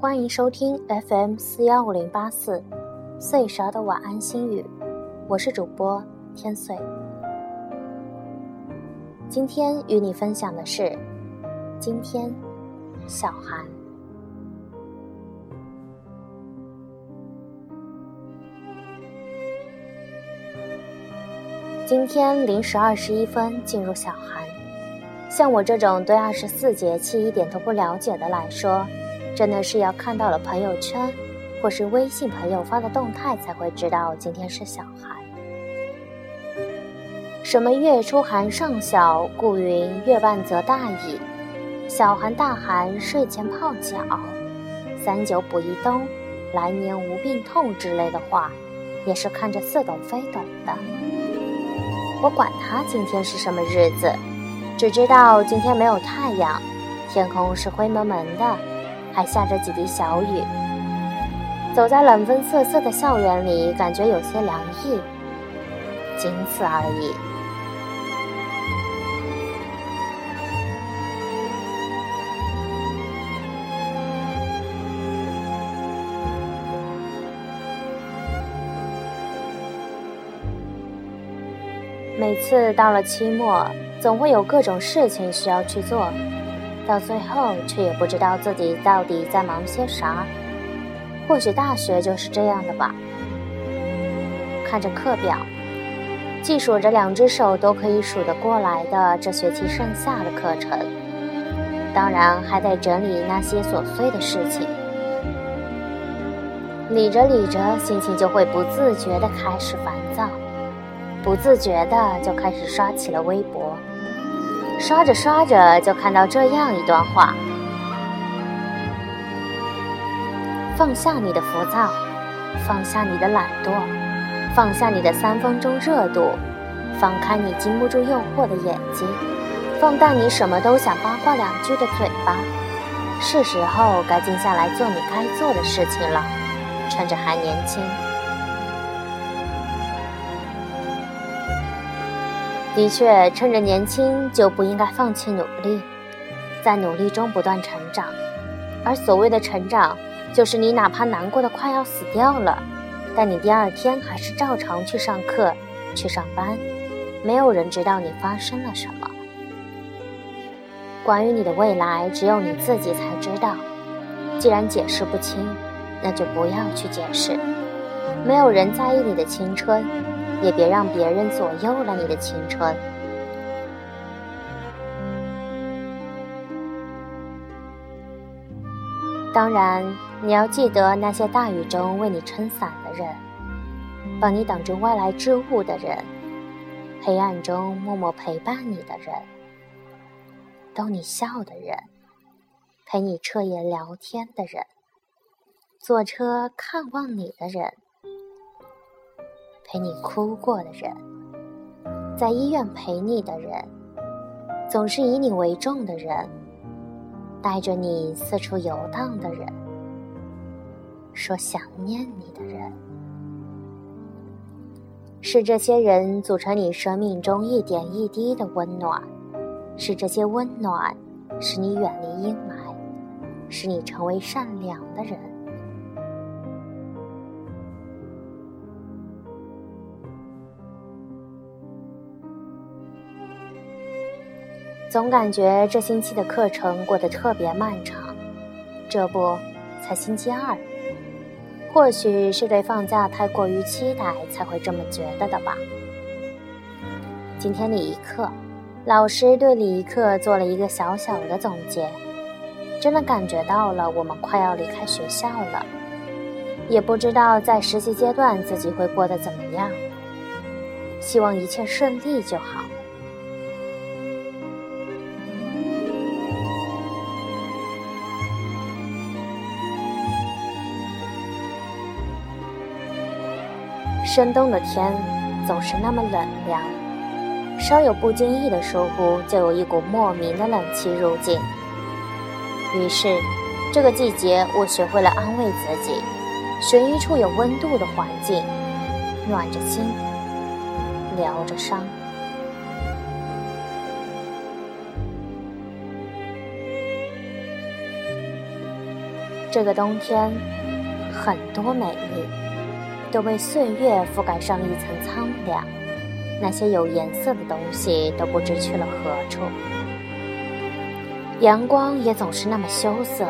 欢迎收听 FM 四幺五零八四岁勺的晚安心语，我是主播天岁。今天与你分享的是，今天小寒。今天零时二十一分进入小寒，像我这种对二十四节气一点都不了解的来说，真的是要看到了朋友圈或是微信朋友发的动态才会知道今天是小寒。什么月初寒尚小，故云月半则大矣。小寒大寒，睡前泡脚，三九补一冬，来年无病痛之类的话，也是看着似懂非懂的。我管他今天是什么日子，只知道今天没有太阳，天空是灰蒙蒙的，还下着几滴小雨。走在冷风瑟瑟的校园里，感觉有些凉意，仅此而已。每次到了期末，总会有各种事情需要去做，到最后却也不知道自己到底在忙些啥。或许大学就是这样的吧。看着课表，计数着两只手都可以数得过来的这学期剩下的课程，当然还得整理那些琐碎的事情。理着理着，心情就会不自觉地开始烦躁。不自觉的就开始刷起了微博，刷着刷着就看到这样一段话：放下你的浮躁，放下你的懒惰，放下你的三分钟热度，放开你经不住诱惑的眼睛，放大你什么都想八卦两句的嘴巴，是时候该静下来做你该做的事情了，趁着还年轻。的确，趁着年轻就不应该放弃努力，在努力中不断成长。而所谓的成长，就是你哪怕难过的快要死掉了，但你第二天还是照常去上课、去上班，没有人知道你发生了什么。关于你的未来，只有你自己才知道。既然解释不清，那就不要去解释。没有人在意你的青春。也别让别人左右了你的青春。当然，你要记得那些大雨中为你撑伞的人，帮你挡住外来之物的人，黑暗中默默陪伴你的人，逗你笑的人，陪你彻夜聊天的人，坐车看望你的人。陪你哭过的人，在医院陪你的人，总是以你为重的人，带着你四处游荡的人，说想念你的人，是这些人组成你生命中一点一滴的温暖，是这些温暖使你远离阴霾，使你成为善良的人。总感觉这星期的课程过得特别漫长，这不，才星期二。或许是对放假太过于期待，才会这么觉得的吧。今天礼仪课，老师对礼仪课做了一个小小的总结，真的感觉到了我们快要离开学校了，也不知道在实习阶段自己会过得怎么样。希望一切顺利就好。深冬的天总是那么冷凉，稍有不经意的疏忽，就有一股莫名的冷气入境。于是，这个季节我学会了安慰自己，寻一处有温度的环境，暖着心，疗着伤。这个冬天，很多美丽都被岁月覆盖上一层苍凉，那些有颜色的东西都不知去了何处。阳光也总是那么羞涩，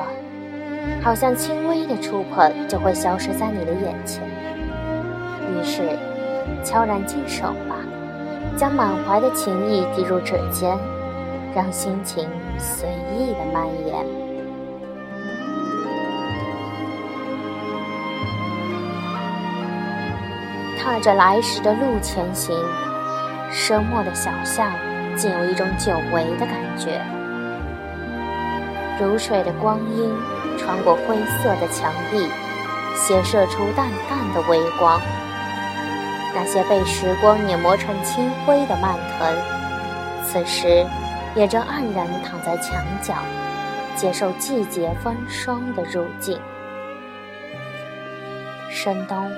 好像轻微的触碰就会消失在你的眼前。于是，悄然静手吧，将满怀的情意滴入指尖，让心情随意的蔓延。踏着来时的路前行，深墨的小巷竟有一种久违的感觉。如水的光阴穿过灰色的墙壁，斜射出淡淡的微光。那些被时光碾磨成青灰的蔓藤，此时也正黯然躺在墙角，接受季节风霜的入境。深冬。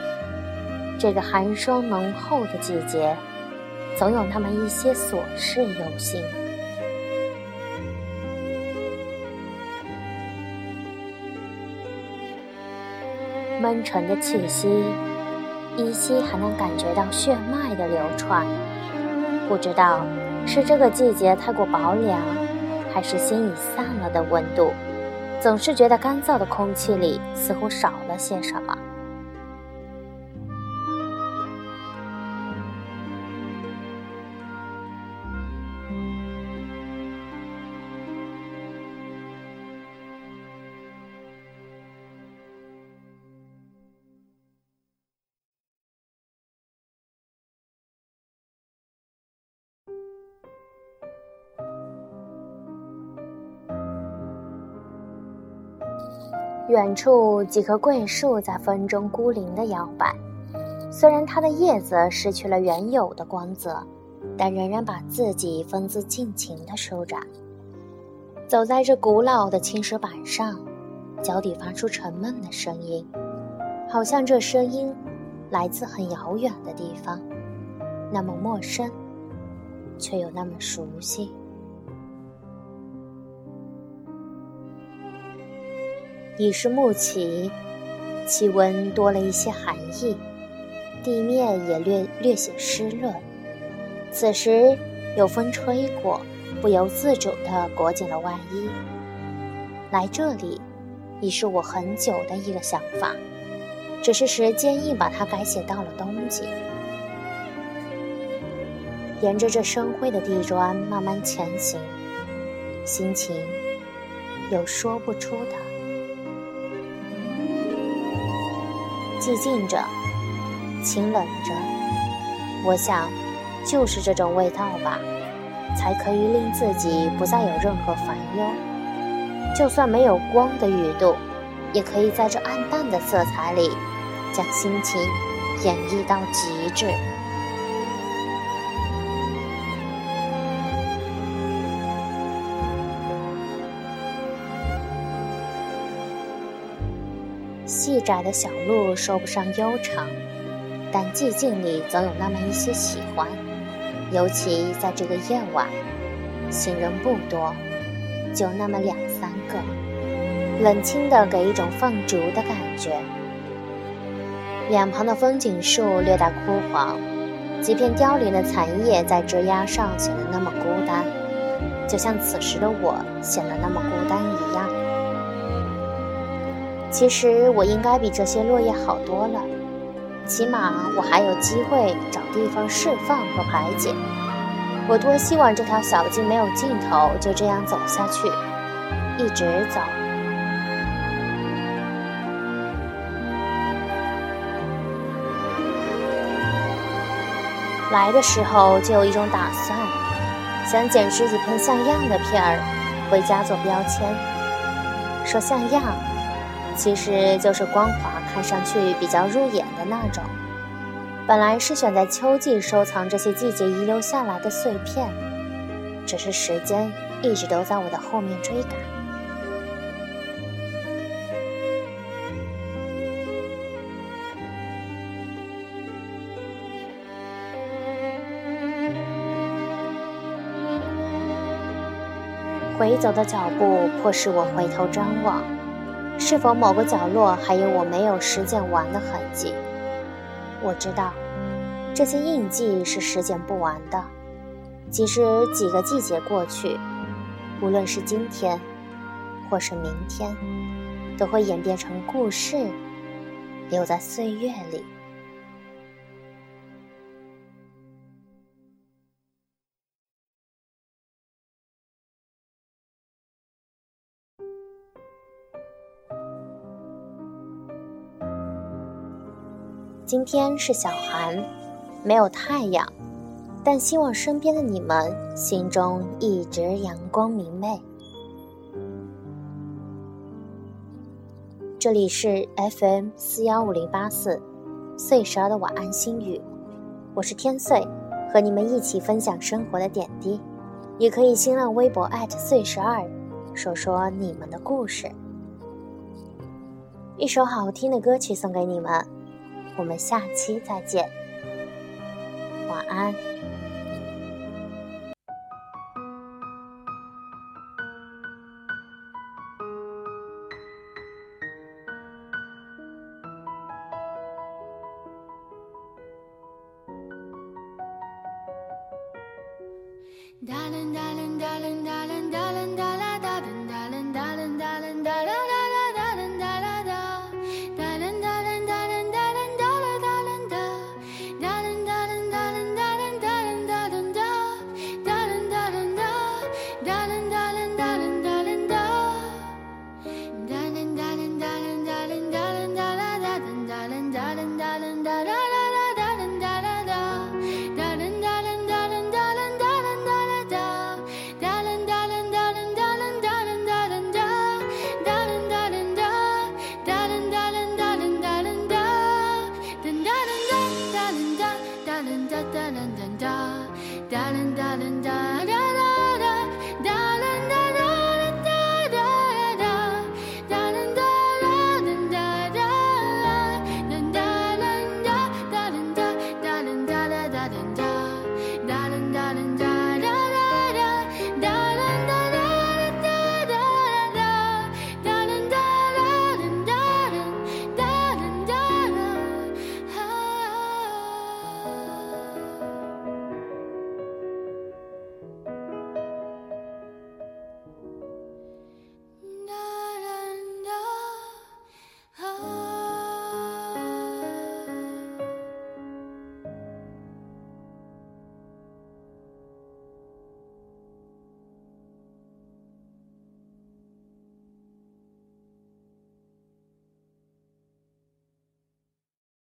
这个寒霜浓厚的季节，总有那么一些琐事忧心。闷沉的气息，依稀还能感觉到血脉的流窜。不知道是这个季节太过薄凉，还是心已散了的温度，总是觉得干燥的空气里似乎少了些什么。远处几棵桂树在风中孤零的摇摆，虽然它的叶子失去了原有的光泽，但仍然把自己风姿尽情地舒展。走在这古老的青石板上，脚底发出沉闷的声音，好像这声音来自很遥远的地方，那么陌生，却又那么熟悉。已是暮起，气温多了一些寒意，地面也略略显湿润。此时有风吹过，不由自主地裹紧了外衣。来这里，已是我很久的一个想法，只是时间硬把它改写到了冬季。沿着这深灰的地砖慢慢前行，心情有说不出的。寂静着，清冷着，我想，就是这种味道吧，才可以令自己不再有任何烦忧。就算没有光的雨度，也可以在这暗淡的色彩里，将心情演绎到极致。细窄的小路说不上悠长，但寂静里总有那么一些喜欢。尤其在这个夜晚，行人不多，就那么两三个，冷清的给一种放逐的感觉。两旁的风景树略带枯黄，几片凋零的残叶在枝桠上显得那么孤单，就像此时的我显得那么孤单一样。其实我应该比这些落叶好多了，起码我还有机会找地方释放和排解。我多希望这条小径没有尽头，就这样走下去，一直走。来的时候就有一种打算，想捡拾几片像样的片儿，回家做标签，说像样。其实就是光滑，看上去比较入眼的那种。本来是选在秋季收藏这些季节遗留下来的碎片，只是时间一直都在我的后面追赶。回走的脚步迫使我回头张望。是否某个角落还有我没有实践完的痕迹？我知道，这些印记是实践不完的。即使几个季节过去，无论是今天，或是明天，都会演变成故事，留在岁月里。今天是小寒，没有太阳，但希望身边的你们心中一直阳光明媚。这里是 FM 四幺五零八四岁十二的晚安心语，我是天岁，和你们一起分享生活的点滴。也可以新浪微博岁十二，说说你们的故事。一首好听的歌曲送给你们。我们下期再见，晚安。da da da